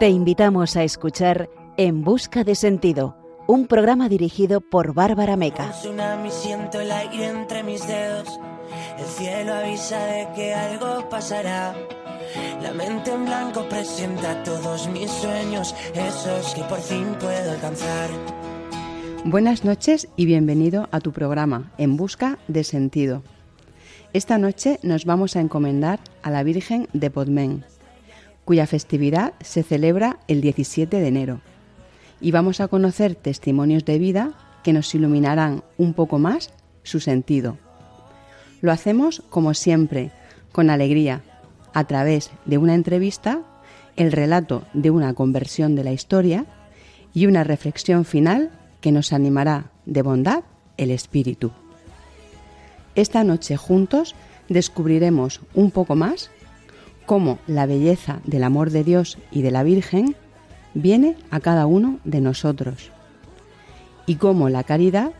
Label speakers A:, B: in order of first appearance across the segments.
A: Te invitamos a escuchar En Busca de Sentido, un programa dirigido por Bárbara Meca.
B: siento el aire entre mis dedos. El cielo avisa de que algo pasará. La mente en blanco presenta todos mis sueños, esos que por fin puedo alcanzar.
C: Buenas noches y bienvenido a tu programa En Busca de Sentido. Esta noche nos vamos a encomendar a la Virgen de Podmen cuya festividad se celebra el 17 de enero. Y vamos a conocer testimonios de vida que nos iluminarán un poco más su sentido. Lo hacemos, como siempre, con alegría, a través de una entrevista, el relato de una conversión de la historia y una reflexión final que nos animará de bondad el espíritu. Esta noche juntos descubriremos un poco más cómo la belleza del amor de Dios y de la Virgen viene a cada uno de nosotros y cómo la caridad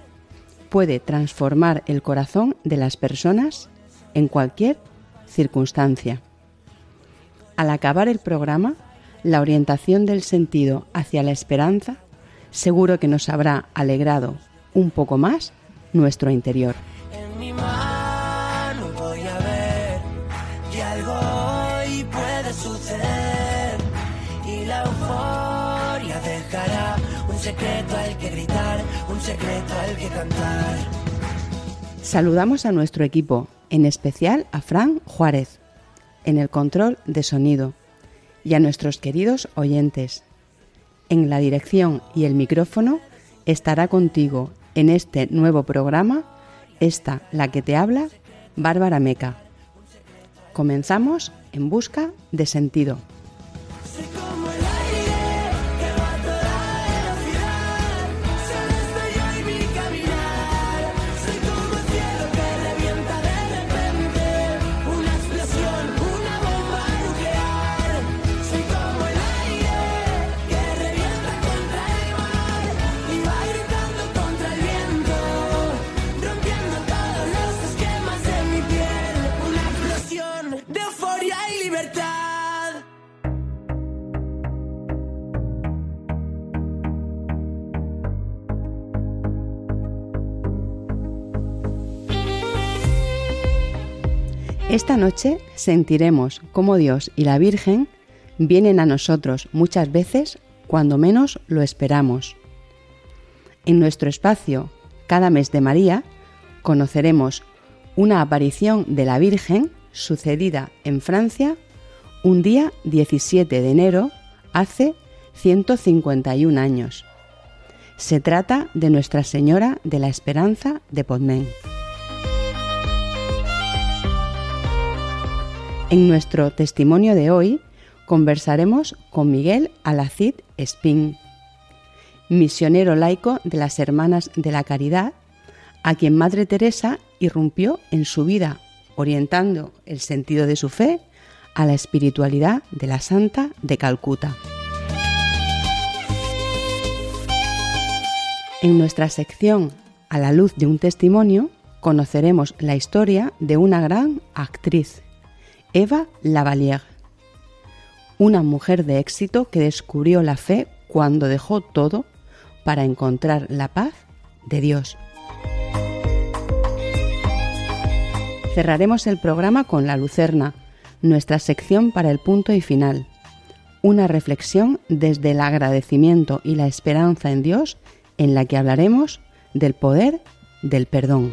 C: puede transformar el corazón de las personas en cualquier circunstancia. Al acabar el programa, la orientación del sentido hacia la esperanza seguro que nos habrá alegrado un poco más nuestro interior. Saludamos a nuestro equipo, en especial a Fran Juárez, en el control de sonido, y a nuestros queridos oyentes. En la dirección y el micrófono estará contigo en este nuevo programa, esta, la que te habla, Bárbara Meca. Comenzamos en busca de sentido. Esta noche sentiremos cómo Dios y la Virgen vienen a nosotros muchas veces cuando menos lo esperamos. En nuestro espacio, cada mes de María, conoceremos una aparición de la Virgen sucedida en Francia un día 17 de enero hace 151 años. Se trata de Nuestra Señora de la Esperanza de Podmen. En nuestro testimonio de hoy conversaremos con Miguel Alacid Espín, misionero laico de las Hermanas de la Caridad, a quien Madre Teresa irrumpió en su vida, orientando el sentido de su fe a la espiritualidad de la Santa de Calcuta. En nuestra sección A la luz de un testimonio conoceremos la historia de una gran actriz Eva Lavalier, una mujer de éxito que descubrió la fe cuando dejó todo para encontrar la paz de Dios. Cerraremos el programa con La Lucerna, nuestra sección para el punto y final, una reflexión desde el agradecimiento y la esperanza en Dios en la que hablaremos del poder del perdón.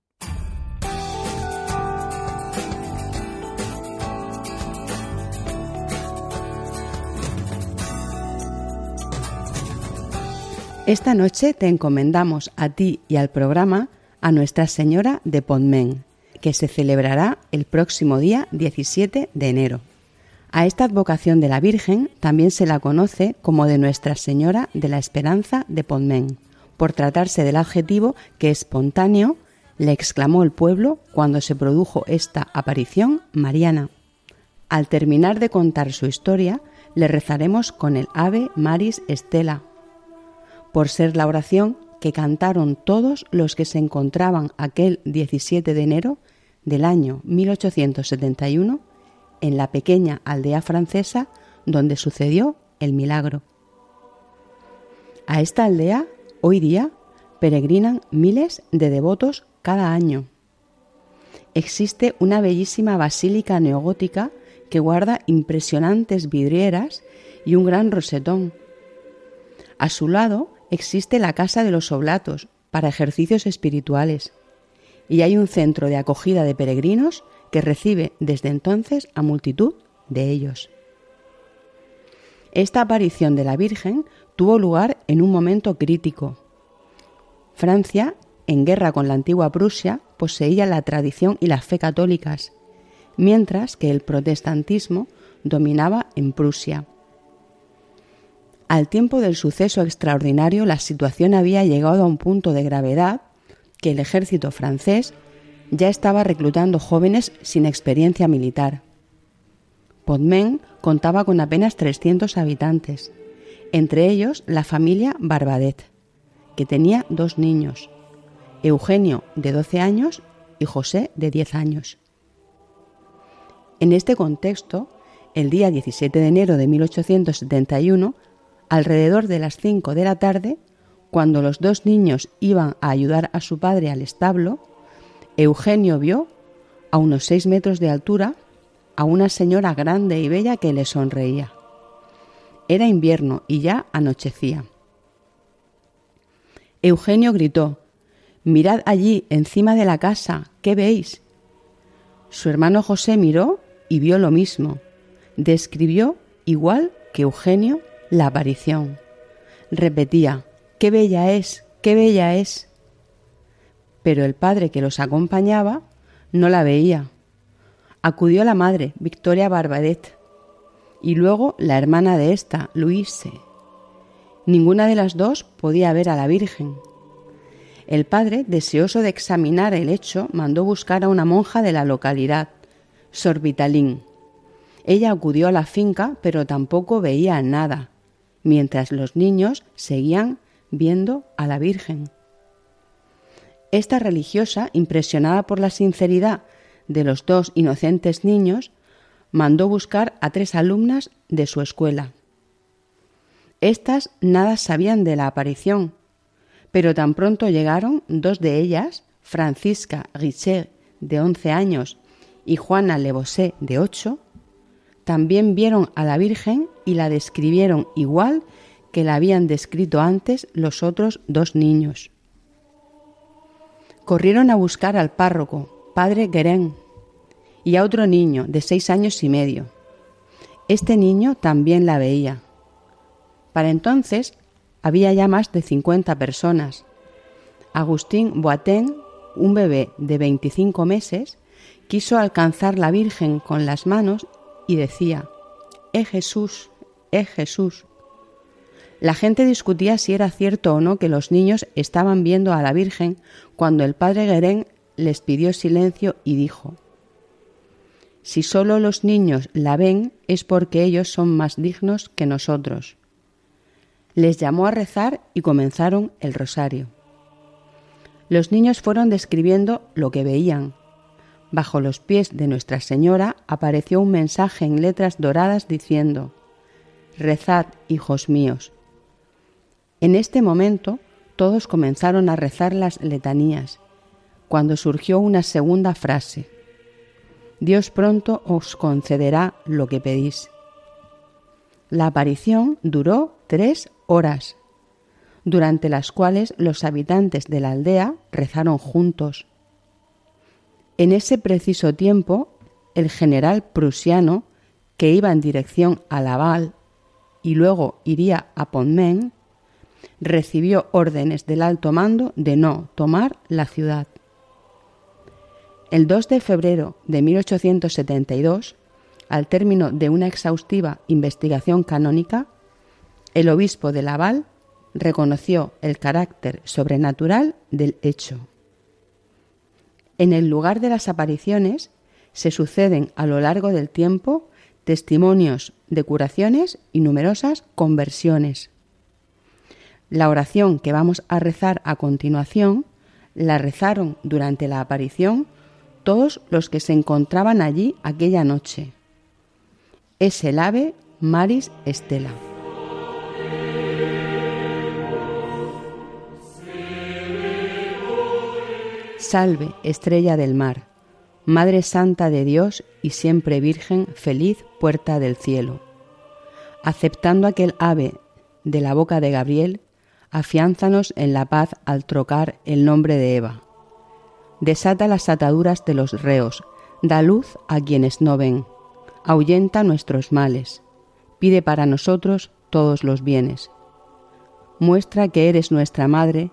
C: Esta noche te encomendamos a ti y al programa a Nuestra Señora de Podmen, que se celebrará el próximo día 17 de enero. A esta advocación de la Virgen también se la conoce como de Nuestra Señora de la Esperanza de Podmen, por tratarse del adjetivo que espontáneo le exclamó el pueblo cuando se produjo esta aparición mariana. Al terminar de contar su historia, le rezaremos con el Ave Maris Estela, por ser la oración que cantaron todos los que se encontraban aquel 17 de enero del año 1871 en la pequeña aldea francesa donde sucedió el milagro. A esta aldea, hoy día, peregrinan miles de devotos cada año. Existe una bellísima basílica neogótica que guarda impresionantes vidrieras y un gran rosetón. A su lado existe la Casa de los Oblatos para ejercicios espirituales y hay un centro de acogida de peregrinos que recibe desde entonces a multitud de ellos. Esta aparición de la Virgen tuvo lugar en un momento crítico. Francia, en guerra con la antigua Prusia, poseía la tradición y la fe católicas mientras que el protestantismo dominaba en Prusia. Al tiempo del suceso extraordinario, la situación había llegado a un punto de gravedad que el ejército francés ya estaba reclutando jóvenes sin experiencia militar. Podmen contaba con apenas 300 habitantes, entre ellos la familia Barbadet, que tenía dos niños, Eugenio de 12 años y José de 10 años. En este contexto, el día 17 de enero de 1871, alrededor de las 5 de la tarde, cuando los dos niños iban a ayudar a su padre al establo, Eugenio vio, a unos seis metros de altura, a una señora grande y bella que le sonreía. Era invierno y ya anochecía. Eugenio gritó Mirad allí, encima de la casa, ¿qué veis? Su hermano José miró y vio lo mismo. Describió, igual que Eugenio, la aparición. Repetía, ¡qué bella es! ¡qué bella es! Pero el padre que los acompañaba no la veía. Acudió la madre, Victoria Barbadet, y luego la hermana de esta, Luise. Ninguna de las dos podía ver a la Virgen. El padre, deseoso de examinar el hecho, mandó buscar a una monja de la localidad, Sorbitalín. Ella acudió a la finca, pero tampoco veía nada, mientras los niños seguían viendo a la Virgen. Esta religiosa, impresionada por la sinceridad de los dos inocentes niños, mandó buscar a tres alumnas de su escuela. Estas nada sabían de la aparición, pero tan pronto llegaron dos de ellas, Francisca Richet, de once años, y Juana Levosé, de ocho, también vieron a la Virgen y la describieron igual que la habían descrito antes los otros dos niños. Corrieron a buscar al párroco, padre Guerén, y a otro niño de seis años y medio. Este niño también la veía. Para entonces había ya más de cincuenta personas. Agustín Boateng, un bebé de 25 meses, quiso alcanzar la Virgen con las manos y decía, ¡Eh Jesús! ¡Eh Jesús! La gente discutía si era cierto o no que los niños estaban viendo a la Virgen cuando el padre Guerén les pidió silencio y dijo, Si solo los niños la ven es porque ellos son más dignos que nosotros. Les llamó a rezar y comenzaron el rosario. Los niños fueron describiendo lo que veían, Bajo los pies de Nuestra Señora apareció un mensaje en letras doradas diciendo, Rezad, hijos míos. En este momento todos comenzaron a rezar las letanías, cuando surgió una segunda frase, Dios pronto os concederá lo que pedís. La aparición duró tres horas, durante las cuales los habitantes de la aldea rezaron juntos, en ese preciso tiempo, el general prusiano, que iba en dirección a Laval y luego iría a Pontmen, recibió órdenes del alto mando de no tomar la ciudad. El 2 de febrero de 1872, al término de una exhaustiva investigación canónica, el obispo de Laval reconoció el carácter sobrenatural del hecho. En el lugar de las apariciones se suceden a lo largo del tiempo testimonios de curaciones y numerosas conversiones. La oración que vamos a rezar a continuación la rezaron durante la aparición todos los que se encontraban allí aquella noche. Es el ave Maris Estela. Salve, estrella del mar, Madre Santa de Dios y siempre Virgen, feliz puerta del cielo. Aceptando aquel ave de la boca de Gabriel, afiánzanos en la paz al trocar el nombre de Eva. Desata las ataduras de los reos, da luz a quienes no ven, ahuyenta nuestros males, pide para nosotros todos los bienes. Muestra que eres nuestra Madre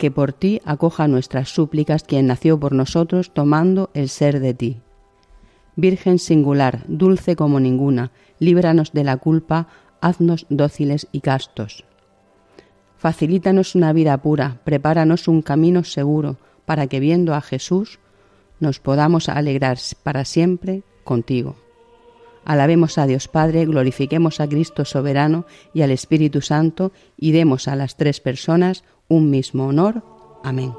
C: que por ti acoja nuestras súplicas quien nació por nosotros tomando el ser de ti. Virgen singular, dulce como ninguna, líbranos de la culpa, haznos dóciles y castos. Facilítanos una vida pura, prepáranos un camino seguro, para que viendo a Jesús nos podamos alegrar para siempre contigo. Alabemos a Dios Padre, glorifiquemos a Cristo soberano y al Espíritu Santo y demos a las tres personas un mismo honor. Amén.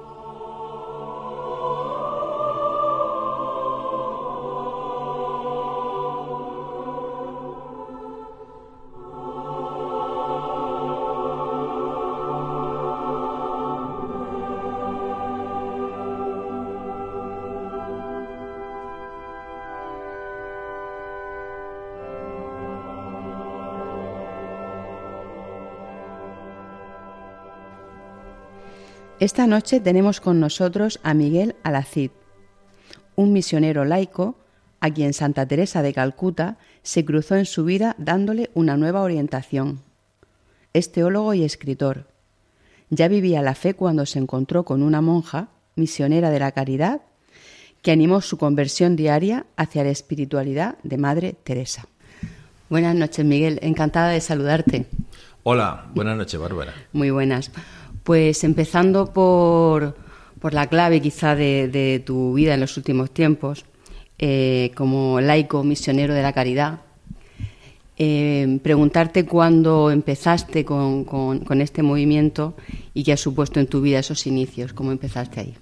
C: Esta noche tenemos con nosotros a Miguel Alacid, un misionero laico a quien Santa Teresa de Calcuta se cruzó en su vida dándole una nueva orientación. Es teólogo y escritor. Ya vivía la fe cuando se encontró con una monja, misionera de la caridad, que animó su conversión diaria hacia la espiritualidad de Madre Teresa. Buenas noches, Miguel. Encantada de saludarte.
D: Hola, buenas noches, Bárbara.
C: Muy buenas. Pues empezando por, la clave quizá de, tu vida en los últimos tiempos, eh, como laico misionero de la caridad, eh, preguntarte cuándo empezaste con, con, este movimiento y qué ha supuesto en tu vida esos inicios, cómo empezaste ahí.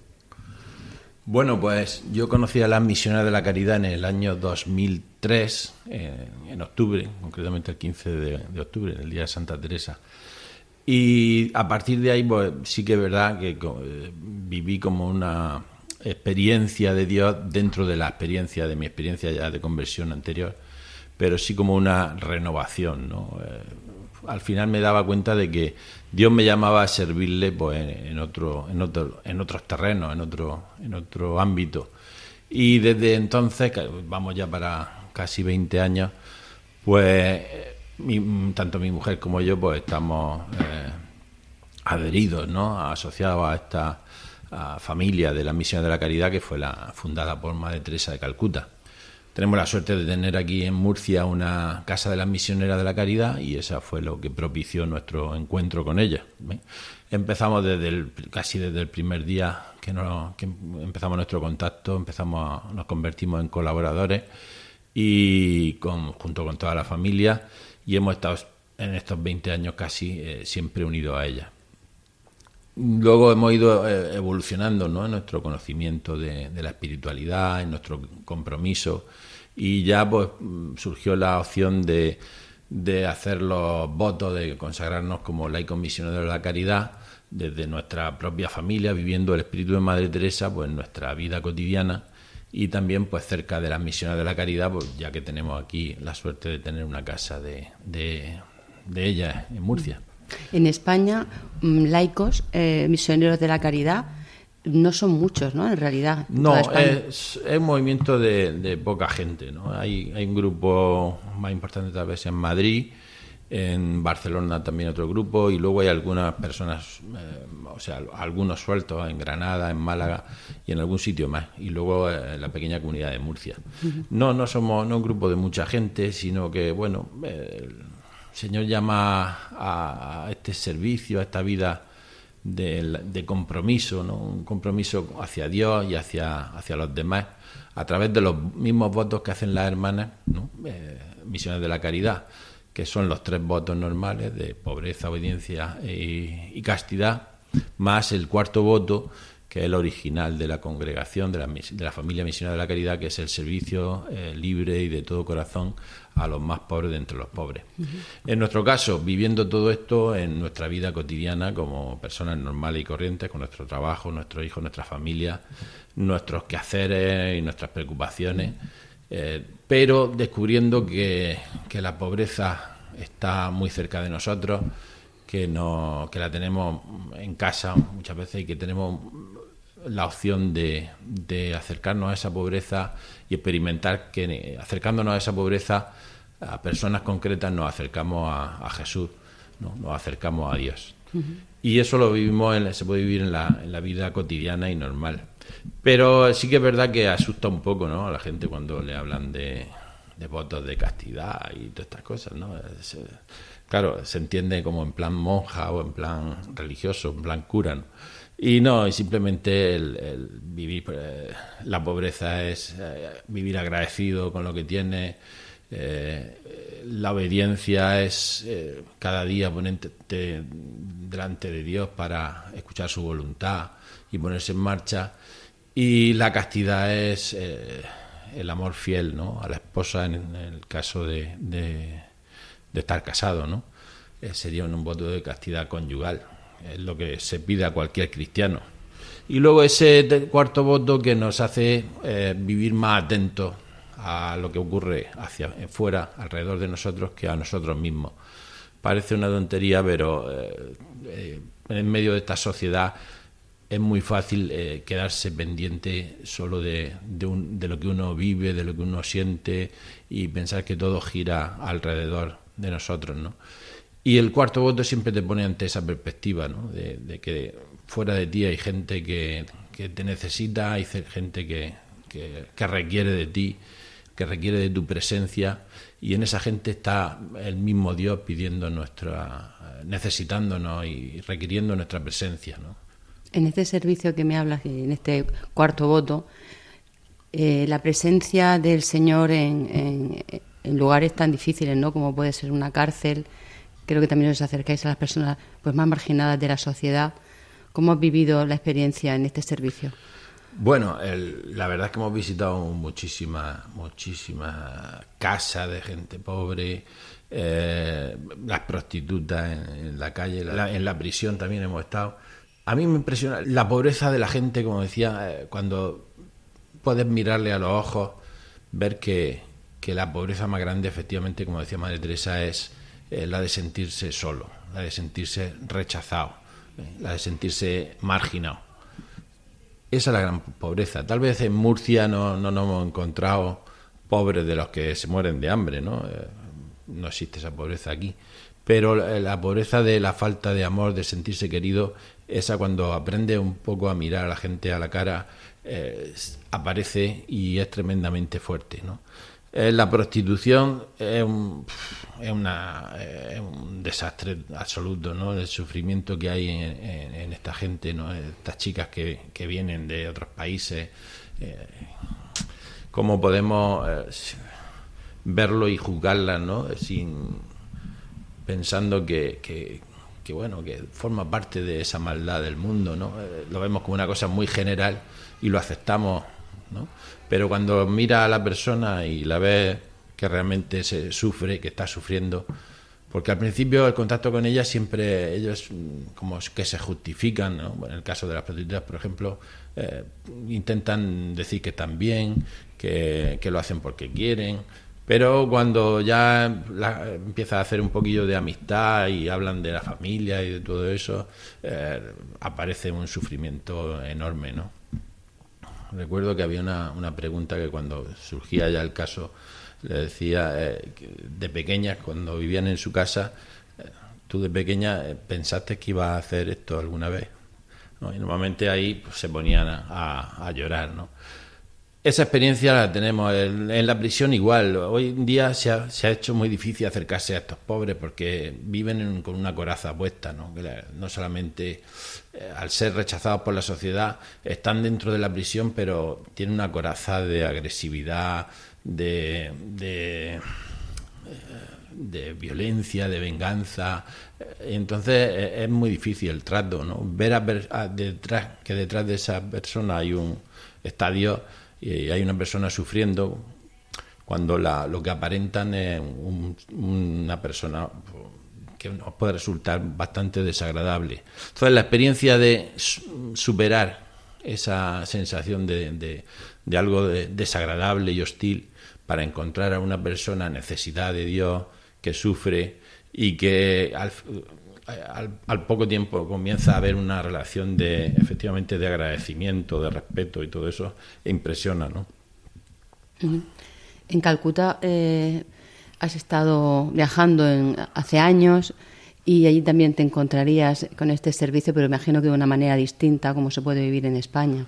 D: Bueno, pues yo conocí a las misioneras de la caridad en el año 2003, eh, en octubre, concretamente el 15 de, de octubre, el día de Santa Teresa. Y a partir de ahí, pues sí que es verdad que eh, viví como una experiencia de Dios dentro de la experiencia, de mi experiencia ya de conversión anterior, pero sí como una renovación, ¿no? Eh, al final me daba cuenta de que Dios me llamaba a servirle pues, en, otro, en, otro, en otros terrenos, en otro, en otro ámbito. Y desde entonces, vamos ya para casi 20 años, pues tanto mi mujer como yo pues estamos eh, adheridos, ¿no? asociados a esta familia de la Misión de la Caridad que fue la fundada por Madre Teresa de Calcuta. Tenemos la suerte de tener aquí en Murcia una casa de las misioneras de la caridad y esa fue lo que propició nuestro encuentro con ella. Empezamos desde el, casi desde el primer día que, empezamos nuestro contacto, empezamos nos convertimos en colaboradores y junto con toda la familia y hemos estado en estos 20 años casi eh, siempre unidos a ella. Luego hemos ido eh, evolucionando ¿no? en nuestro conocimiento de, la espiritualidad, en nuestro compromiso y ya pues surgió la opción de, de hacer los votos, de consagrarnos como laicos misioneros de la caridad desde nuestra propia familia, viviendo el espíritu de Madre Teresa pues en nuestra vida cotidiana y también pues cerca de las misiones de la caridad, pues ya que tenemos aquí la suerte de tener una casa de, de, ella en Murcia.
C: En España, mm, laicos, eh, misioneros de la caridad, no son muchos, ¿no? En realidad.
D: no, es, un movimiento de, poca gente, ¿no? Hay, hay un grupo más importante tal vez en Madrid en Barcelona también otro grupo y luego hay algunas personas, eh, o sea, algunos sueltos en Granada, en Málaga y en algún sitio más y luego eh, la pequeña comunidad de Murcia. No, no somos no un grupo de mucha gente, sino que, bueno, el Señor llama a, este servicio, a esta vida de, compromiso, ¿no? un compromiso hacia Dios y hacia, hacia los demás a través de los mismos votos que hacen las hermanas, ¿no? Eh, misiones de la caridad que son los tres votos normales de pobreza, obediencia y, castidad, más el cuarto voto, que es el original de la congregación, de la, de la familia misionera de la caridad, que es el servicio eh, libre y de todo corazón a los más pobres de entre los pobres. En nuestro caso, viviendo todo esto en nuestra vida cotidiana como personas normales y corrientes, con nuestro trabajo, nuestros hijos, nuestra familia, nuestros quehaceres y nuestras preocupaciones. Eh, pero descubriendo que, la pobreza está muy cerca de nosotros, que, no, que la tenemos en casa muchas veces y que tenemos la opción de, de acercarnos a esa pobreza y experimentar que acercándonos a esa pobreza a personas concretas nos acercamos a, Jesús, ¿no? nos acercamos a Dios. Y eso lo vivimos, se puede vivir en la, en la vida cotidiana y normal. Pero sí que es verdad que asusta un poco ¿no? a la gente cuando le hablan de, votos de castidad y todas estas cosas. ¿no? claro, se entiende como en plan monja o en plan religioso, en plan cura. Y no, y simplemente el, vivir, eh, la pobreza es eh, vivir agradecido con lo que tiene. Eh, la obediencia es cada día ponerte delante de Dios para escuchar su voluntad y ponerse en marcha. Y la castidad es eh, el amor fiel ¿no? a la esposa en, el caso de, de, estar casado. ¿no? Eh, sería un, voto de castidad conyugal. Es lo que se pide a cualquier cristiano. Y luego ese cuarto voto que nos hace eh, vivir más atentos a lo que ocurre hacia fuera, alrededor de nosotros, que a nosotros mismos. Parece una tontería, pero en medio de esta sociedad es muy fácil eh, quedarse pendiente solo de, de, lo que uno vive, de lo que uno siente y pensar que todo gira alrededor de nosotros, ¿no? Y el cuarto voto siempre te pone ante esa perspectiva, ¿no? De, que fuera de ti hay gente que, te necesita, hay gente que, que, requiere de ti, que requiere de tu presencia y en esa gente está el mismo Dios pidiendo nuestra, necesitándonos y requiriendo nuestra presencia, ¿no?
C: En este servicio que me hablas, en este cuarto voto, eh, la presencia del Señor en, lugares tan difíciles, ¿no? Como puede ser una cárcel. Creo que también os acercáis a las personas pues más marginadas de la sociedad. ¿Cómo has vivido la experiencia en este servicio?
D: Bueno, la verdad es que hemos visitado muchísimas, muchísimas casas de gente pobre, eh, las prostitutas en, la calle, en la prisión también hemos estado. A mí me impresiona la pobreza de la gente, como decía, eh, cuando puedes mirarle a los ojos, ver que, la pobreza más grande, efectivamente, como decía Madre Teresa, es eh, la de sentirse solo, la de sentirse rechazado, eh, la de sentirse marginado. Esa es la gran pobreza. Tal vez en Murcia no, no nos hemos encontrado pobres de los que se mueren de hambre, ¿no? no existe esa pobreza aquí. Pero la pobreza de la falta de amor, de sentirse querido, esa cuando aprende un poco a mirar a la gente a la cara, eh, aparece y es tremendamente fuerte. ¿no? Eh, la prostitución es un, es, una, un desastre absoluto, ¿no? El sufrimiento que hay en, esta gente, ¿no? Estas chicas que, que vienen de otros países. Eh, ¿Cómo podemos verlo y juzgarlas, ¿no? Sin pensando que bueno, que forma parte de esa maldad del mundo, ¿no? Eh, lo vemos como una cosa muy general y lo aceptamos, ¿no? Pero cuando mira a la persona y la ve que realmente se sufre, que está sufriendo, porque al principio el contacto con ella siempre ellos mm, como que se justifican, ¿no? en el caso de las prostitutas, por ejemplo, eh, intentan decir que están bien, que, que lo hacen porque quieren, pero cuando ya empieza a hacer un poquillo de amistad y hablan de la familia y de todo eso, eh, aparece un sufrimiento enorme, ¿no? Recuerdo que había una, una, pregunta que cuando surgía ya el caso Le decía, eh, de pequeñas, cuando vivían en su casa, eh, tú de pequeña pensaste que iba a hacer esto alguna vez. Y normalmente ahí pues, se ponían a, a llorar, ¿no? Esa experiencia la tenemos en, la prisión igual. Hoy en día se ha, hecho muy difícil acercarse a estos pobres porque viven con una coraza puesta, ¿no? no solamente eh, al ser rechazados por la sociedad están dentro de la prisión, pero tienen una coraza de agresividad, de, de, eh, violencia, de venganza. Entonces eh, es muy difícil el trato, ¿no? Ver a, detrás, que detrás de esa persona hay un estadio y hay una persona sufriendo cuando la, lo que aparentan es una persona que nos puede resultar bastante desagradable. Entonces, la experiencia de superar esa sensación de, de, algo desagradable y hostil para encontrar a una persona necesidad de Dios que sufre y que al, al, poco tiempo comienza a haber una relación de efectivamente de agradecimiento, de respeto y todo eso impresiona, ¿no?
C: En Calcuta eh, has estado viajando hace años y allí también te encontrarías con este servicio, pero imagino que de una manera distinta como se puede vivir en España.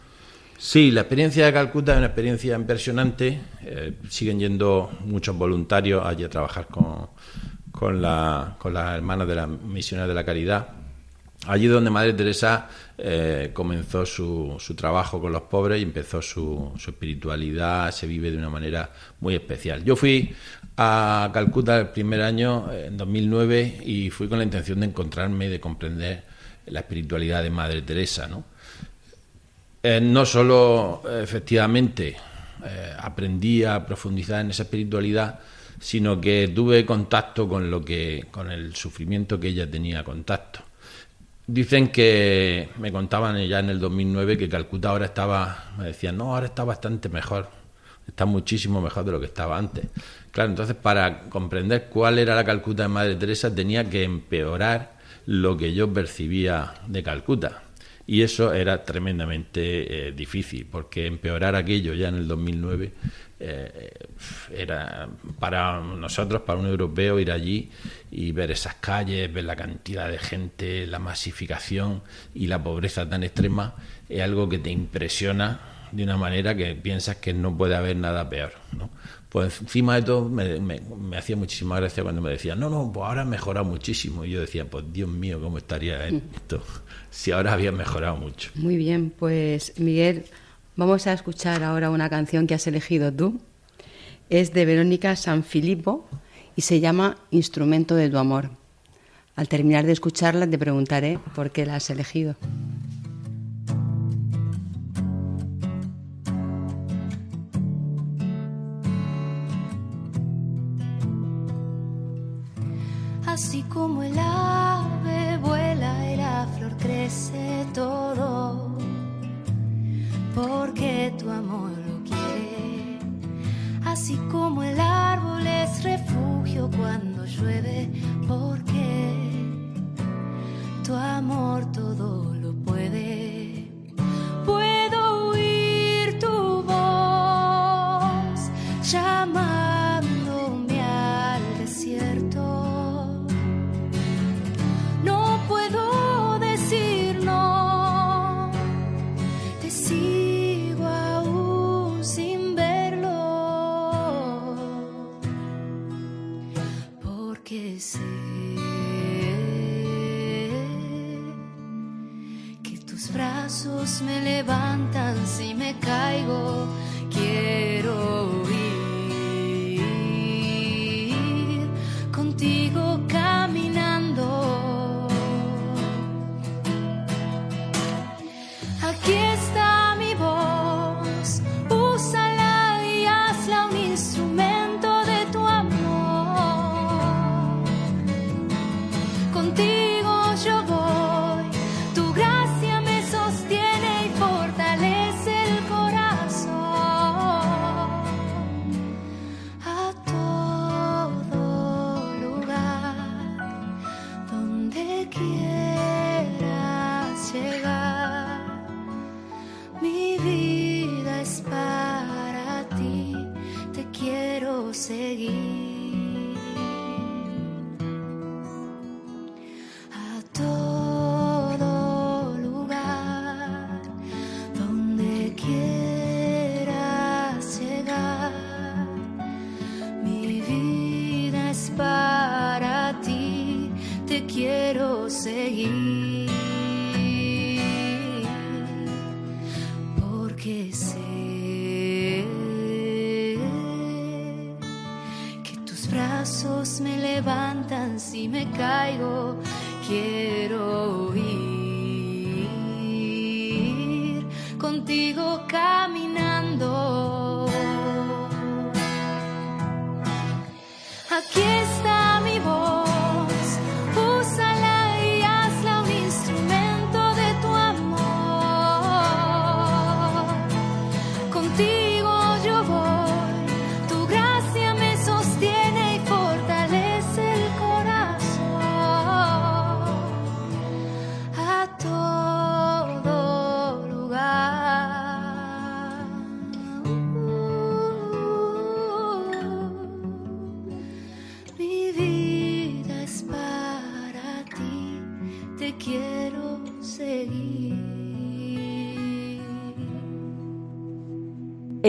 D: Sí, la experiencia de Calcuta es una experiencia impresionante. Eh, siguen yendo muchos voluntarios allí a trabajar con, con, la, con las hermanas de la Misiones de la Caridad. Allí donde Madre Teresa eh, comenzó su, su, trabajo con los pobres y empezó su, su, espiritualidad, se vive de una manera muy especial. Yo fui a Calcuta el primer año, en 2009, y fui con la intención de encontrarme y de comprender la espiritualidad de Madre Teresa. No, eh, no solo efectivamente eh, aprendí a profundizar en esa espiritualidad, sino que tuve contacto con lo que con el sufrimiento que ella tenía contacto. Dicen que me contaban ya en el 2009 que Calcuta ahora estaba, me decían, no, ahora está bastante mejor, está muchísimo mejor de lo que estaba antes. Claro, entonces para comprender cuál era la Calcuta de Madre Teresa tenía que empeorar lo que yo percibía de Calcuta. Y eso era tremendamente eh, difícil, porque empeorar aquello ya en el 2009 eh, era para nosotros, para un europeo, ir allí y ver esas calles, ver la cantidad de gente, la masificación y la pobreza tan extrema, es algo que te impresiona de una manera que piensas que no puede haber nada peor. ¿no? Pues encima de todo me, me, hacía muchísima gracia cuando me decían, no, no, pues ahora ha mejorado muchísimo. Y yo decía, pues Dios mío, ¿cómo estaría esto si ahora había mejorado mucho?
C: Muy bien, pues Miguel, Vamos a escuchar ahora una canción que has elegido tú. Es de Verónica Sanfilippo y se llama Instrumento de tu amor. Al terminar de escucharla te preguntaré por qué la has elegido.
E: Así como el ave vuela y la flor crece todo porque tu amor lo quiere. Así como el árbol es refugio cuando llueve, porque tu amor todo lo puede. Me levantan si me caigo. Quiero ir contigo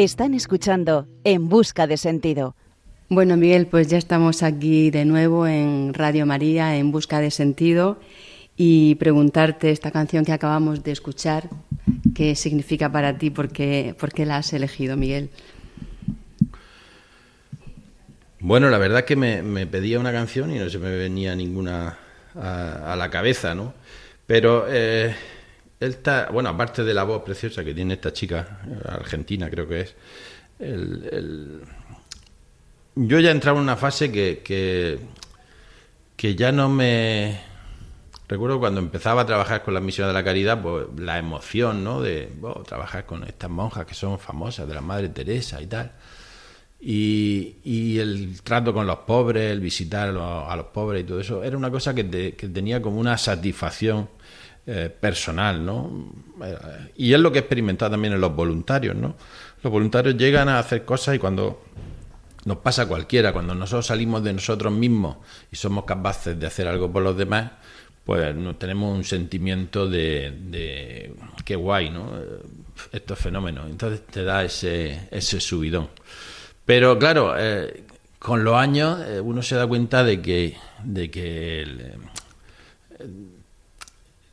A: Están escuchando En Busca de Sentido.
C: Bueno, Miguel, pues ya estamos aquí de nuevo en Radio María, en busca de sentido, y preguntarte esta canción que acabamos de escuchar, qué significa para ti, por qué, por qué la has elegido, Miguel.
D: Bueno, la verdad es que me, me pedía una canción y no se me venía ninguna a, a la cabeza, ¿no? Pero eh, él está, bueno, aparte de la voz preciosa que tiene esta chica, eh, argentina creo que es, yo ya entraba en una fase que, que, ya no me... Recuerdo cuando empezaba a trabajar con la misión de la caridad, pues la emoción, ¿no? De oh, trabajar con estas monjas que son famosas, de la Madre Teresa y tal. Y, y el trato con los pobres, el visitar a los, a los pobres y todo eso, era una cosa que, te- que tenía como una satisfacción eh, personal, ¿no? Eh, y es lo que he experimentado también en los voluntarios, ¿no? Los voluntarios llegan a hacer cosas y cuando nos pasa cualquiera, cuando nosotros salimos de nosotros mismos y somos capaces de hacer algo por los demás, pues no, tenemos un sentimiento de, de qué guay, ¿no? Eh, Estos fenómenos. Entonces te da ese, ese subidón. Pero claro, con los años uno se da cuenta de que, de que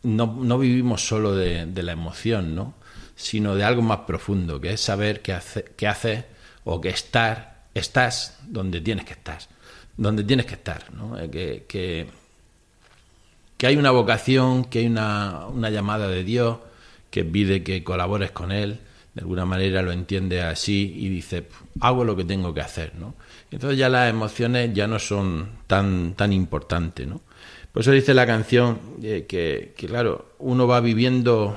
D: no, no vivimos solo de, la emoción, ¿no? sino de algo más profundo, que es saber qué, hace, qué haces o que estar, estás donde tienes que estar, donde tienes que estar, ¿no? Eh, que, que, que hay una vocación, que hay una, una llamada de Dios que pide que colabores con Él, de alguna manera lo entiende así y dice, hago lo que tengo que hacer, ¿no? Entonces ya las emociones ya no son tan, tan importantes, ¿no? Por eso dice la canción eh, que, claro, uno va viviendo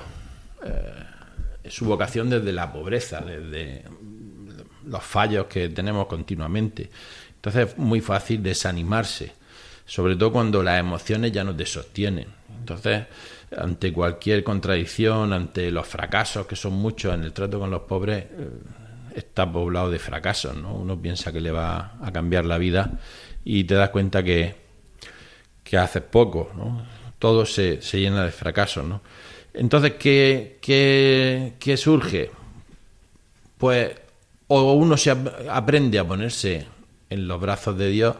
D: eh, su vocación desde la pobreza, desde los fallos que tenemos continuamente. Entonces es muy fácil desanimarse, sobre todo cuando las emociones ya no te sostienen. Entonces, ante cualquier contradicción, ante los fracasos, que son muchos en el trato con los pobres, eh, está poblado de fracasos, ¿no? Uno piensa que le va a cambiar la vida y te das cuenta que, que haces poco, ¿no? Todo se, se llena de fracasos, ¿no? Entonces, ¿qué, qué, qué surge? Pues o uno se ap- aprende a ponerse en los brazos de Dios,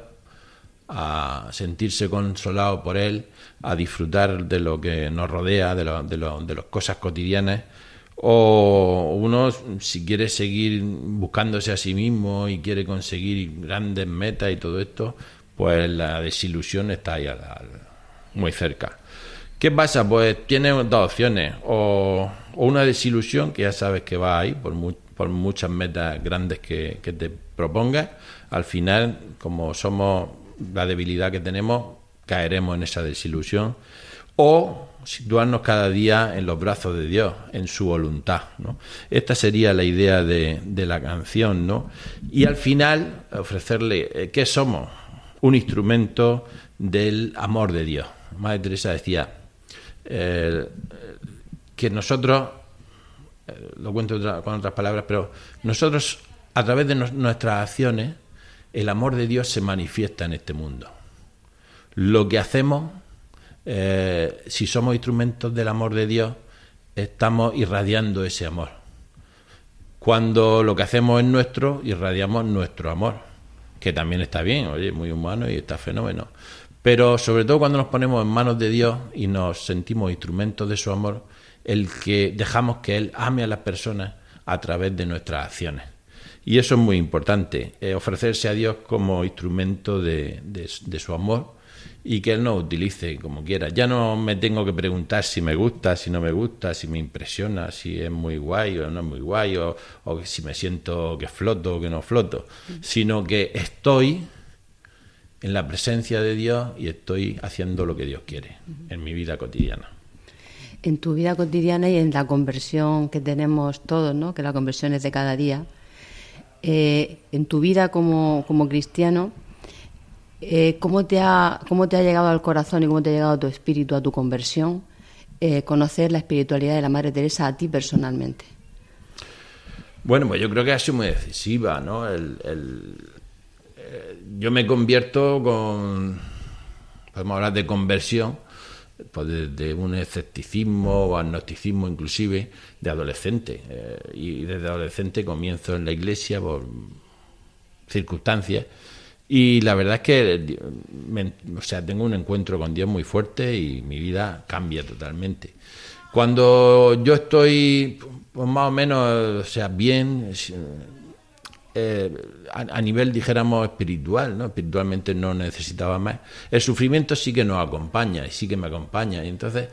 D: a sentirse consolado por Él, a disfrutar de lo que nos rodea, de, lo- de, lo- de las cosas cotidianas, o uno, si quiere seguir buscándose a sí mismo y quiere conseguir grandes metas y todo esto, pues la desilusión está ahí al- al- muy cerca. ¿Qué pasa? Pues tienes dos opciones. O, una desilusión, que ya sabes que va ahí, por, mu- por muchas metas grandes que, que te propongas. Al final, como somos la debilidad que tenemos, caeremos en esa desilusión. O situarnos cada día en los brazos de Dios, en su voluntad. ¿no? Esta sería la idea de, de la canción. ¿no? Y al final, ofrecerle, eh, ¿qué somos? Un instrumento del amor de Dios. Madre Teresa decía, eh, que nosotros, eh, lo cuento con otras palabras, pero nosotros, a través de nuestras acciones, el amor de Dios se manifiesta en este mundo. Lo que hacemos, eh, si somos instrumentos del amor de Dios, estamos irradiando ese amor. Cuando lo que hacemos es nuestro, irradiamos nuestro amor. Que también está bien, oye, muy humano y está fenómeno. Pero sobre todo cuando nos ponemos en manos de Dios y nos sentimos instrumentos de su amor, el que dejamos que Él ame a las personas a través de nuestras acciones. Y eso es muy importante, eh, ofrecerse a Dios como instrumento de, de, su amor y que Él nos utilice como quiera. Ya no me tengo que preguntar si me gusta, si no me gusta, si me impresiona, si es muy guay o no es muy guay, o, o si me siento que floto o que no floto, sino que estoy en la presencia de Dios y estoy haciendo lo que Dios quiere en mi vida cotidiana.
C: En tu vida cotidiana y en la conversión que tenemos todos, ¿no? que la conversión es de cada día, eh, en tu vida como, como cristiano, eh, ¿cómo, te ha, ¿cómo te ha llegado al corazón y cómo te ha llegado a tu espíritu, a tu conversión, eh, conocer la espiritualidad de la Madre Teresa a ti personalmente?
D: Bueno, pues yo creo que ha sido muy decisiva, ¿no? El, yo me convierto con, podemos hablar de conversión, pues desde un escepticismo o agnosticismo inclusive de adolescente. Eh, y desde adolescente comienzo en la iglesia por circunstancias. Y la verdad es que o sea, tengo un encuentro con Dios muy fuerte y mi vida cambia totalmente. Cuando yo estoy pues más o menos, o sea, bien, eh, a, nivel, dijéramos, espiritual, ¿no? Espiritualmente no necesitaba más. El sufrimiento sí que nos acompaña y sí que me acompaña. Y entonces,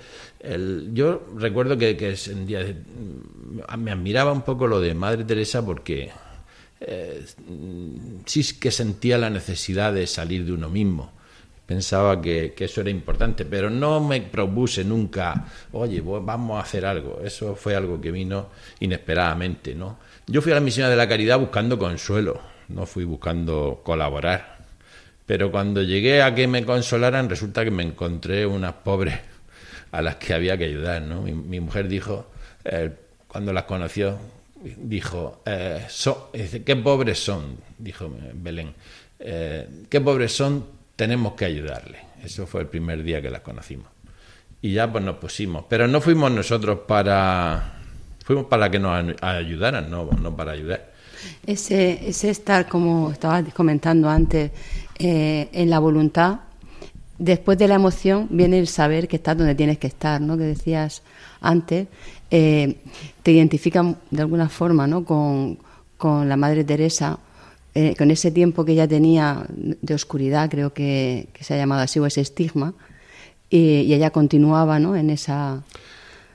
D: yo recuerdo que, que me admiraba un poco lo de Madre Teresa porque eh, sí que sentía la necesidad de salir de uno mismo. Pensaba que, eso era importante, pero no me propuse nunca, oye, vamos a hacer algo. Eso fue algo que vino inesperadamente, ¿no? Yo fui a la misión de la caridad buscando consuelo, no fui buscando colaborar. Pero cuando llegué a que me consolaran, resulta que me encontré unas pobres a las que había que ayudar. ¿no? Mi, mujer dijo, eh, cuando las conoció, dijo, eh, ¿qué pobres son? Dijo Belén, eh, ¿qué pobres son? Tenemos que ayudarle. Eso fue el primer día que las conocimos. Y ya pues nos pusimos. Pero no fuimos nosotros para fuimos para que nos ayudaran, no, no para ayudar.
C: Ese, ese estar, como estabas comentando antes, eh, en la voluntad, después de la emoción viene el saber que estás donde tienes que estar, ¿no? Que decías antes, eh, te identifican de alguna forma, ¿no? Con, con la Madre Teresa, eh, con ese tiempo que ella tenía de oscuridad, creo que, se ha llamado así, o ese estigma, y, y ella continuaba, ¿no? En esa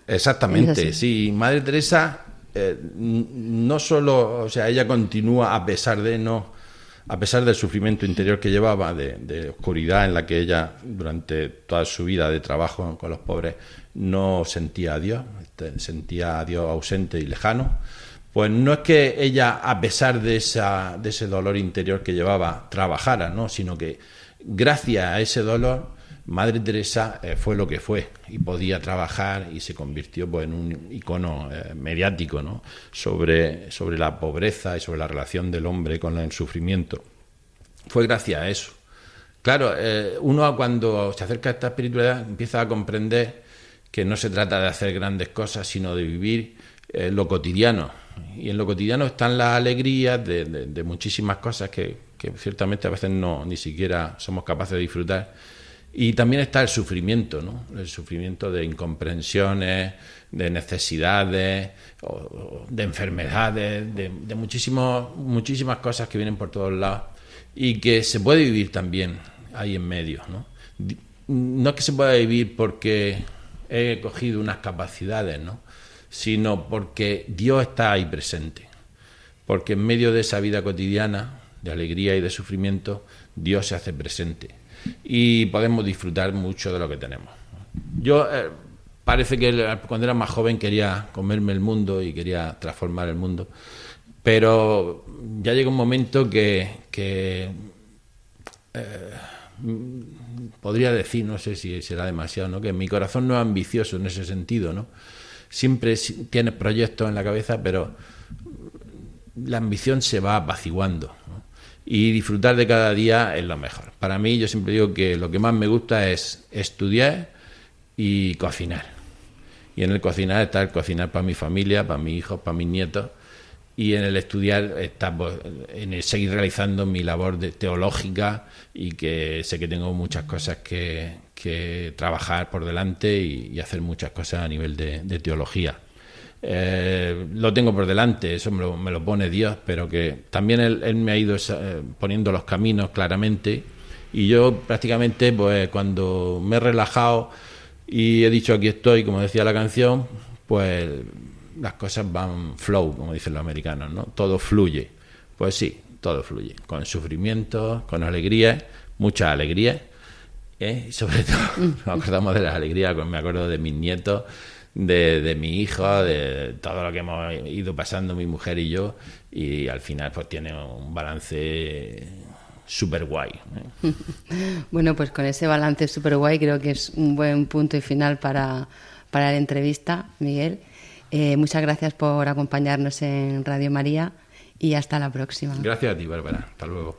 D: Exactamente, sí. Madre Teresa eh, no solo, o sea, ella continúa a pesar de no, a pesar del sufrimiento interior que llevaba, de, oscuridad en la que ella durante toda su vida de trabajo con los pobres no sentía a Dios, este, sentía a Dios ausente y lejano. Pues no es que ella, a pesar de, esa, de ese dolor interior que llevaba, trabajara, ¿no? sino que gracias a ese dolor Madre Teresa eh, fue lo que fue y podía trabajar y se convirtió pues, en un icono eh, mediático ¿no? sobre, sobre la pobreza y sobre la relación del hombre con el sufrimiento. Fue gracias a eso. Claro, eh, uno cuando se acerca a esta espiritualidad empieza a comprender que no se trata de hacer grandes cosas, sino de vivir lo cotidiano. Y en lo cotidiano están las alegrías de, de muchísimas cosas que, que ciertamente a veces no ni siquiera somos capaces de disfrutar y también está el sufrimiento, ¿no? El sufrimiento de incomprensiones, de necesidades, de enfermedades, de, muchísimas cosas que vienen por todos lados y que se puede vivir también ahí en medio, ¿no? No es que se pueda vivir porque he cogido unas capacidades, ¿no? Sino porque Dios está ahí presente. Porque en medio de esa vida cotidiana, de alegría y de sufrimiento, Dios se hace presente y podemos disfrutar mucho de lo que tenemos. Yo eh, parece que cuando era más joven quería comerme el mundo y quería transformar el mundo, pero ya llega un momento que, que eh, podría decir, no sé si será demasiado, ¿no? que mi corazón no es ambicioso en ese sentido, ¿no? Siempre tienes proyectos en la cabeza, pero la ambición se va apaciguando y disfrutar de cada día es lo mejor. Para mí yo siempre digo que lo que más me gusta es estudiar y cocinar. Y en el cocinar está el cocinar para mi familia, para mis hijos, para mis nietos. y en el estudiar estamos en el seguir realizando mi labor de teológica y que sé que tengo muchas cosas que, trabajar por delante y, hacer muchas cosas a nivel de, teología. Eh, lo tengo por delante, eso me lo, pone Dios, pero que también él, me ha ido eh, poniendo los caminos claramente y yo prácticamente pues cuando me he relajado y he dicho aquí estoy, como decía la canción, pues las cosas van flow, como dicen los americanos, ¿no? Todo fluye. Pues sí, todo fluye, con sufrimiento, con alegría, mucha alegría, ¿eh? y sobre todo nos acordamos de las alegrías, me acuerdo de mis nietos, de, de, mi hijo, de todo lo que hemos ido pasando mi mujer y yo, y al final pues tiene un balance súper guay. ¿eh?
C: bueno, pues con ese balance súper guay creo que es un buen punto y final para, para la entrevista, Miguel. Eh, muchas gracias por acompañarnos en Radio María y hasta la próxima.
D: Gracias a ti, Bárbara. Hasta luego.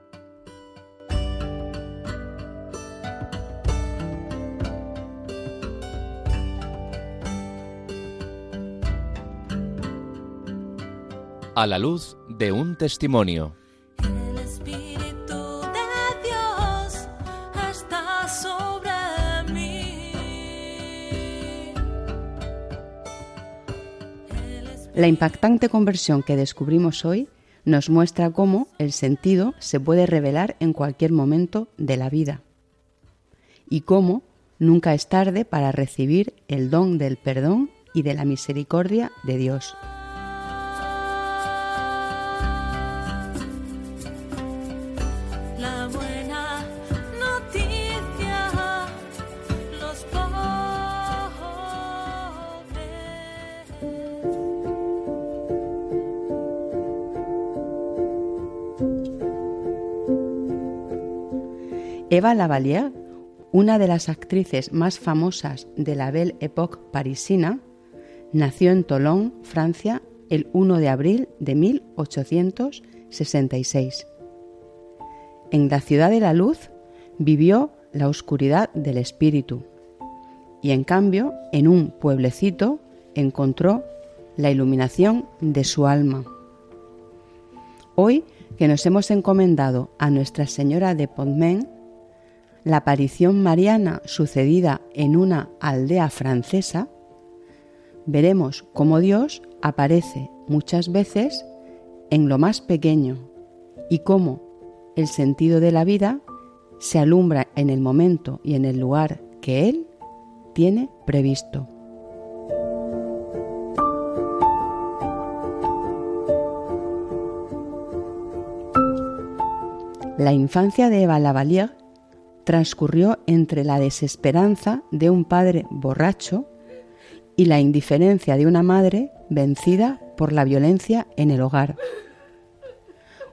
F: A la luz de un testimonio.
C: La impactante conversión que descubrimos hoy nos muestra cómo el sentido se puede revelar en cualquier momento de la vida y cómo nunca es tarde para recibir el don del perdón y de la misericordia de Dios. Eva Lavalier, una de las actrices más famosas de la Belle Époque parisina, nació en Toulon, Francia, el 1 de abril de 1866. En la ciudad de la luz vivió la oscuridad del espíritu y en cambio en un pueblecito encontró la iluminación de su alma. Hoy que nos hemos encomendado a Nuestra Señora de Pontmain, la aparición mariana sucedida en una aldea francesa, veremos cómo Dios aparece muchas veces en lo más pequeño y cómo el sentido de la vida se alumbra en el momento y en el lugar que Él tiene previsto. La infancia de Eva Lavalier transcurrió entre la desesperanza de un padre borracho y la indiferencia de una madre vencida por la violencia en el hogar.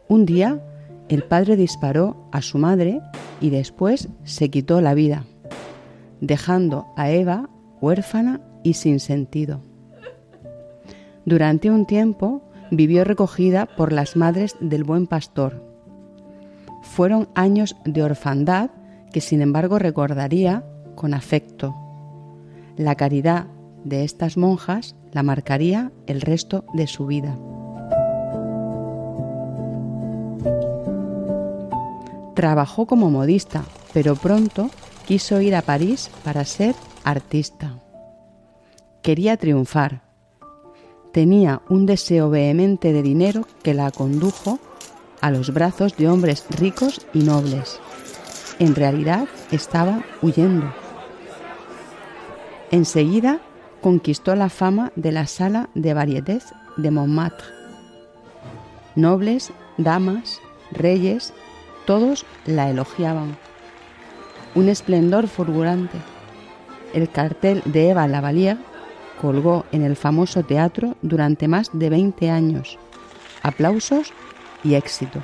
C: Un día, el padre disparó a su madre y después se quitó la vida, dejando a Eva huérfana y sin sentido. Durante un tiempo vivió recogida por las madres del buen pastor. Fueron años de orfandad que sin embargo recordaría con afecto. La caridad de estas monjas la marcaría el resto de su vida. Trabajó como modista, pero pronto quiso ir a París para ser artista. Quería triunfar. Tenía un deseo vehemente de dinero que la condujo a los brazos de hombres ricos y nobles en realidad estaba huyendo. Enseguida conquistó la fama de la sala de varietés de Montmartre. Nobles, damas, reyes, todos la elogiaban. Un esplendor fulgurante. El cartel de Eva Lavalier colgó en el famoso teatro durante más de 20 años, aplausos y éxito.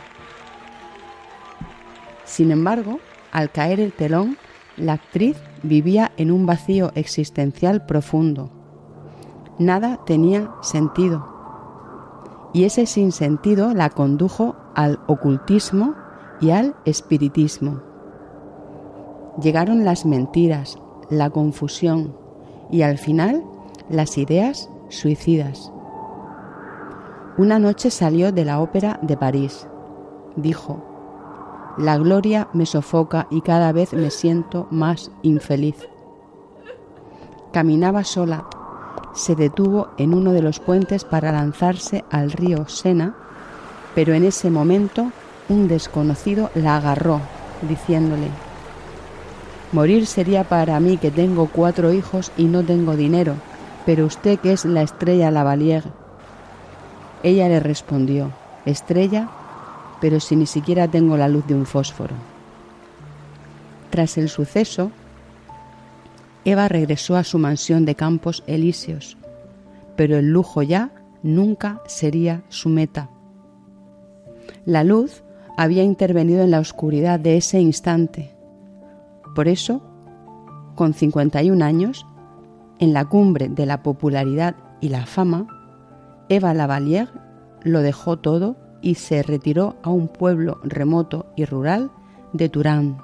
C: Sin embargo, al caer el telón, la actriz vivía en un vacío existencial profundo. Nada tenía sentido. Y ese sinsentido la condujo al ocultismo y al espiritismo. Llegaron las mentiras, la confusión y al final las ideas suicidas. Una noche salió de la ópera de París. Dijo, la gloria me sofoca y cada vez me siento más infeliz. Caminaba sola. Se detuvo en uno de los puentes para lanzarse al río Sena, pero en ese momento un desconocido la agarró, diciéndole, Morir sería para mí que tengo cuatro hijos y no tengo dinero, pero usted que es la estrella Lavalier. Ella le respondió, Estrella, pero si ni siquiera tengo la luz de un fósforo. Tras el suceso, Eva regresó a su mansión de Campos Elíseos, pero el lujo ya nunca sería su meta. La luz había intervenido en la oscuridad de ese instante. Por eso, con 51 años, en la cumbre de la popularidad y la fama, Eva Lavalier lo dejó todo y se retiró a un pueblo remoto y rural de Turán.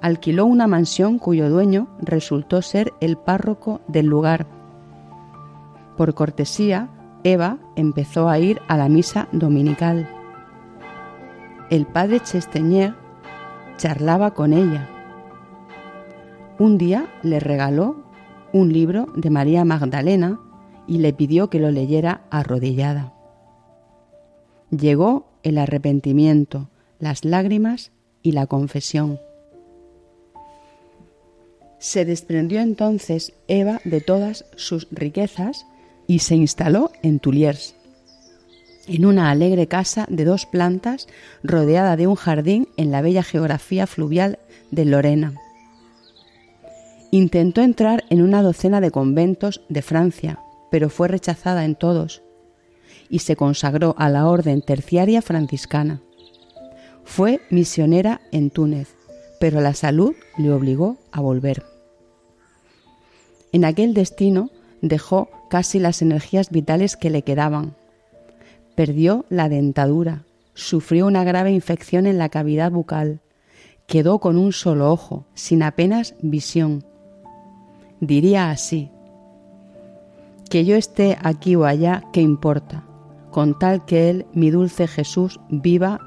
C: Alquiló una mansión cuyo dueño resultó ser el párroco del lugar. Por cortesía, Eva empezó a ir a la misa dominical. El padre Chesteñer charlaba con ella. Un día le regaló un libro de María Magdalena y le pidió que lo leyera arrodillada. Llegó el arrepentimiento, las lágrimas y la confesión. Se desprendió entonces Eva de todas sus riquezas y se instaló en Tuliers, en una alegre casa de dos plantas rodeada de un jardín en la bella geografía fluvial de Lorena. Intentó entrar en una docena de conventos de Francia, pero fue rechazada en todos y se consagró a la orden terciaria franciscana. Fue misionera en Túnez, pero la salud le obligó a volver. En aquel destino dejó casi las energías vitales que le quedaban. Perdió la dentadura, sufrió una grave infección en la cavidad bucal, quedó con un solo ojo, sin apenas visión. Diría así, que yo esté aquí o allá, ¿qué importa? Con tal que Él, mi dulce Jesús, viva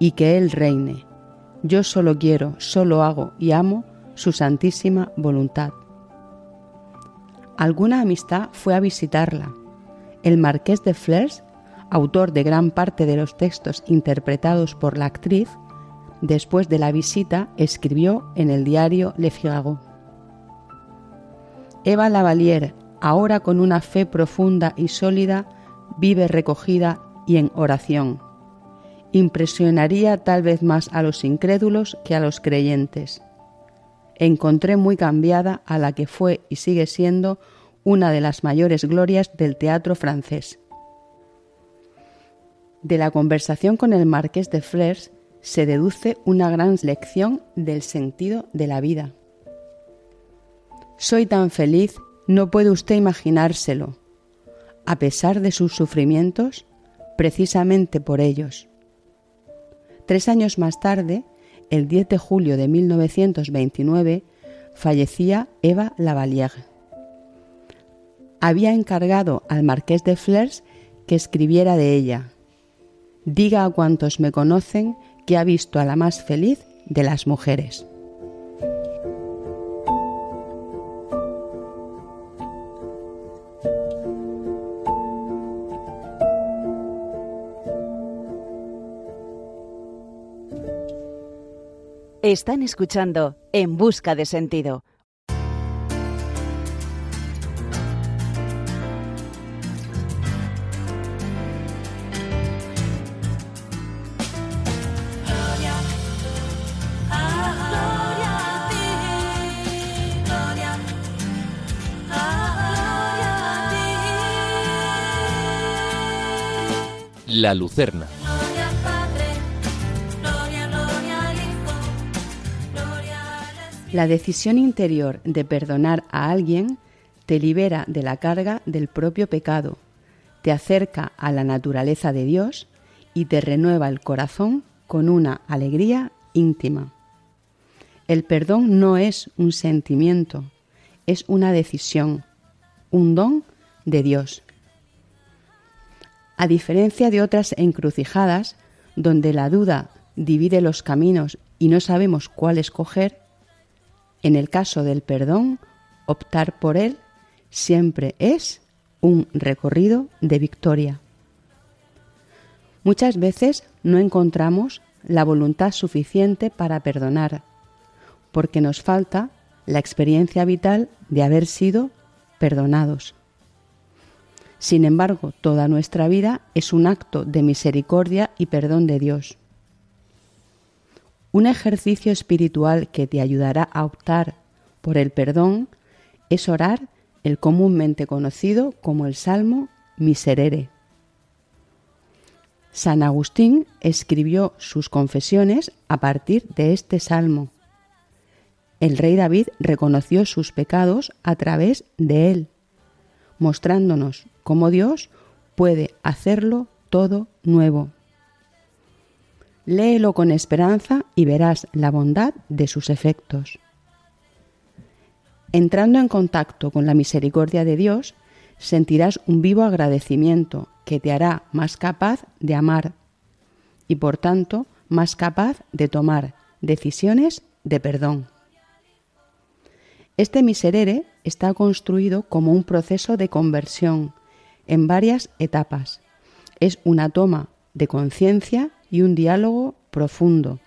C: y que Él reine. Yo solo quiero, solo hago y amo su santísima voluntad. Alguna amistad fue a visitarla. El marqués de Flers, autor de gran parte de los textos interpretados por la actriz, después de la visita escribió en el diario Le Figaro. Eva Lavalier, ahora con una fe profunda y sólida, vive recogida y en oración. Impresionaría tal vez más a los incrédulos que a los creyentes. Encontré muy cambiada a la que fue y sigue siendo una de las mayores glorias del teatro francés. De la conversación con el marqués de Flers se deduce una gran lección del sentido de la vida. Soy tan feliz, no puede usted imaginárselo, a pesar de sus sufrimientos, precisamente por ellos. Tres años más tarde, el 10 de julio de 1929, fallecía Eva Lavalier. Había encargado al marqués de Flers que escribiera de ella. Diga a cuantos me conocen que ha visto a la más feliz de las mujeres.
A: Están escuchando En Busca de Sentido.
F: La Lucerna.
C: La decisión interior de perdonar a alguien te libera de la carga del propio pecado, te acerca a la naturaleza de Dios y te renueva el corazón con una alegría íntima. El perdón no es un sentimiento, es una decisión, un don de Dios. A diferencia de otras encrucijadas, donde la duda divide los caminos y no sabemos cuál escoger, en el caso del perdón, optar por él siempre es un recorrido de victoria. Muchas veces no encontramos la voluntad suficiente para perdonar, porque nos falta la experiencia vital de haber sido perdonados. Sin embargo, toda nuestra vida es un acto de misericordia y perdón de Dios. Un ejercicio espiritual que te ayudará a optar por el perdón es orar el comúnmente conocido como el Salmo Miserere. San Agustín escribió sus confesiones a partir de este salmo. El rey David reconoció sus pecados a través de él, mostrándonos cómo Dios puede hacerlo todo nuevo. Léelo con esperanza y verás la bondad de sus efectos. Entrando en contacto con la misericordia de Dios, sentirás un vivo agradecimiento que te hará más capaz de amar y por tanto más capaz de tomar decisiones de perdón. Este miserere está construido como un proceso de conversión en varias etapas. Es una toma de conciencia y un diálogo profundo,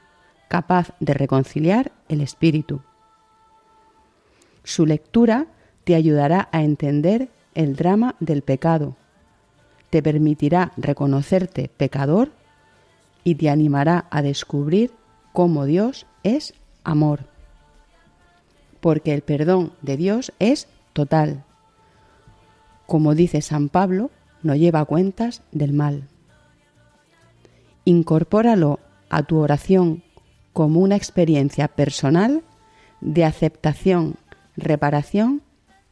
C: capaz de reconciliar el espíritu. Su lectura te ayudará a entender el drama del pecado, te permitirá reconocerte pecador y te animará a descubrir cómo Dios es amor. Porque el perdón de Dios es total. Como dice San Pablo, no lleva cuentas del mal. Incorpóralo a tu oración como una experiencia personal de aceptación reparación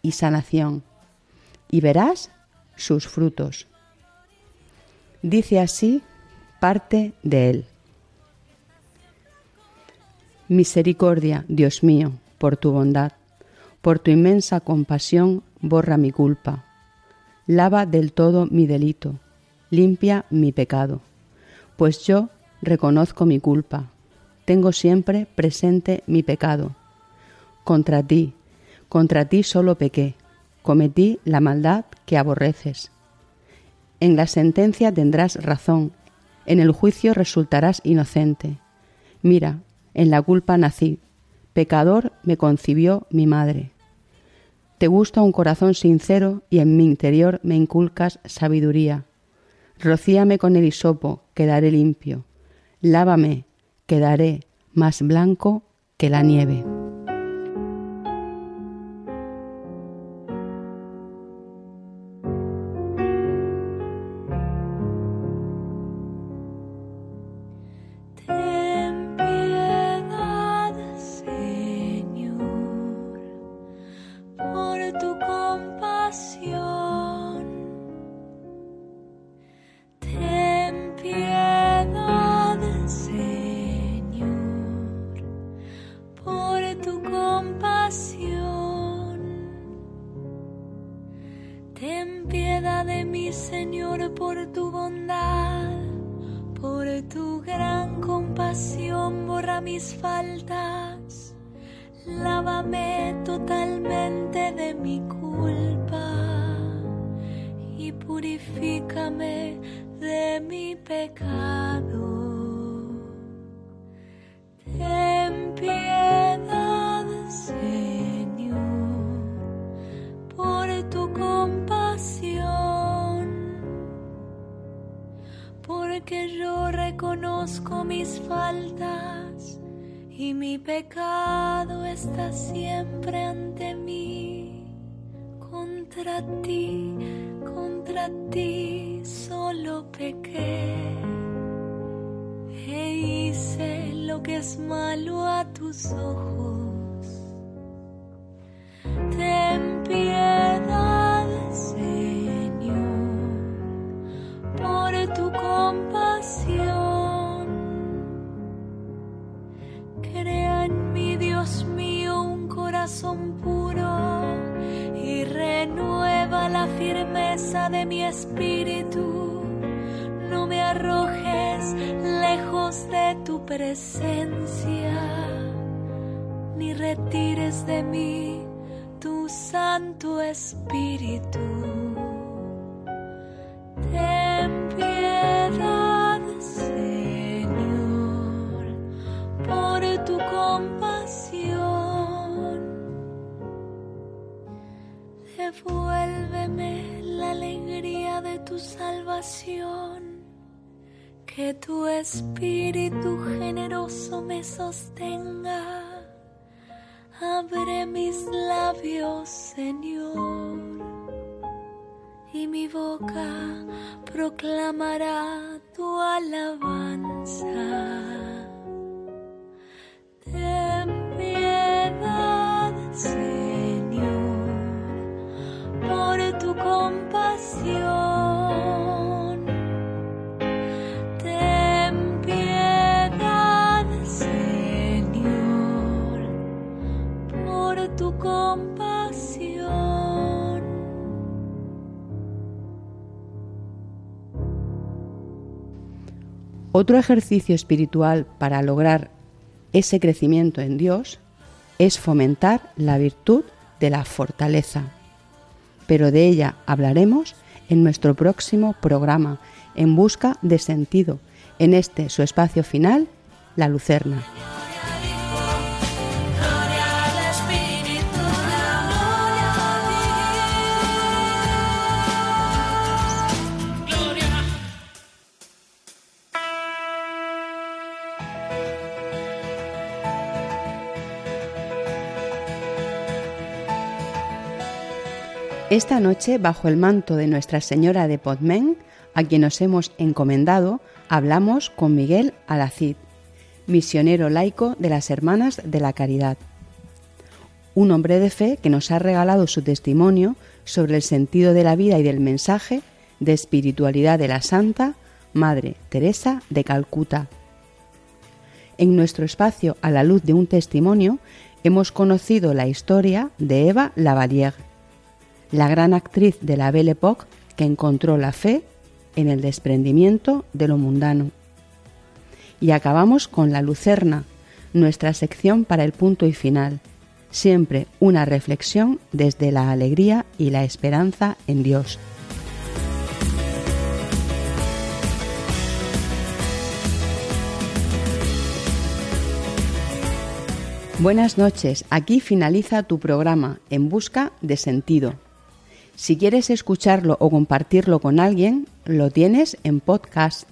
C: y sanación, y verás sus frutos. Dice así parte de él. Misericordia, Dios mío, por tu bondad, por tu inmensa compasión, borra mi culpa. Lava del todo mi delito, limpia mi pecado, pues yo reconozco mi culpa, tengo siempre presente mi pecado. Contra ti, contra ti solo pequé, cometí la maldad que aborreces. En la sentencia tendrás razón, en el juicio resultarás inocente. Mira, en la culpa nací, pecador me concibió mi madre. Te gusta un corazón sincero y en mi interior me inculcas sabiduría. Rocíame con el hisopo, quedaré limpio. Lávame, quedaré más blanco que la nieve.
E: Pecado está siempre ante mí Contra ti, contra ti solo pequé e hice lo que es malo a tus ojos. Ten piedad, puro y renueva la firmeza de mi espíritu. No me arrojes lejos de tu presencia, ni retires de mí tu Santo Espíritu. Devuélveme la alegría de tu salvación. Que tu espíritu generoso me sostenga. Abre mis labios, Señor, y mi boca proclamará tu alabanza. Ten piedad, Señor, por
C: Otro ejercicio espiritual para lograr ese crecimiento en Dios es fomentar la virtud de la fortaleza. Pero de ella hablaremos en nuestro próximo programa, En Busca de Sentido, en este su espacio final, La Lucerna. Esta noche, bajo el manto de Nuestra Señora de Podmen, a quien nos hemos encomendado, hablamos con Miguel Alacid, misionero laico de las Hermanas de la Caridad. Un hombre de fe que nos ha regalado su testimonio sobre el sentido de la vida y del mensaje de espiritualidad de la Santa Madre Teresa de Calcuta. En nuestro espacio A la luz de un testimonio hemos conocido la historia de Eva Lavalière, la gran actriz de la Belle Époque que encontró la fe en el desprendimiento de lo mundano. Y acabamos con la Lucerna, nuestra sección para el punto y final, siempre una reflexión desde la alegría y la esperanza en Dios. Buenas noches, aquí finaliza tu programa En Busca de Sentido. Si quieres escucharlo o compartirlo con alguien, lo tienes en podcast.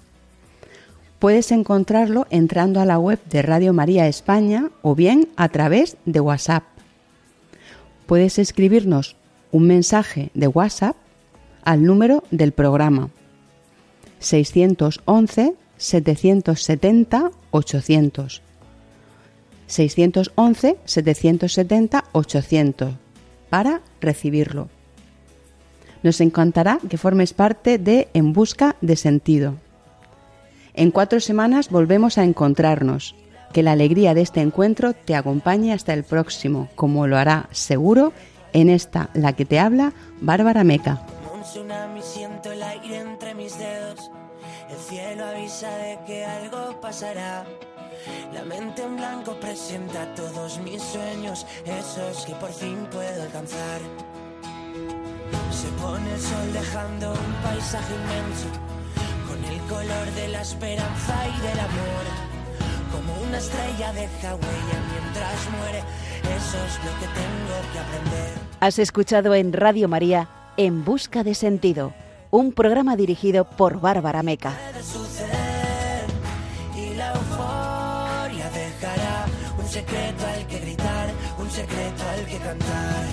C: Puedes encontrarlo entrando a la web de Radio María España o bien a través de WhatsApp. Puedes escribirnos un mensaje de WhatsApp al número del programa 611 770 800. 611 770 800 para recibirlo. Nos encantará que formes parte de En Busca de Sentido. En cuatro semanas volvemos a encontrarnos. Que la alegría de este encuentro te acompañe hasta el próximo, como lo hará seguro en esta, la que te habla, Bárbara Meca.
B: Cielo de que algo pasará. La mente en blanco presenta todos mis sueños, esos que por fin puedo alcanzar. Se pone el sol dejando un paisaje inmenso, con el color de la esperanza y del amor. Como una estrella deja huella mientras muere, eso es lo que tengo que aprender.
A: Has escuchado en Radio María En Busca de Sentido, un programa dirigido por Bárbara Meca.
B: y la euforia dejará un secreto al que gritar, un secreto al que cantar.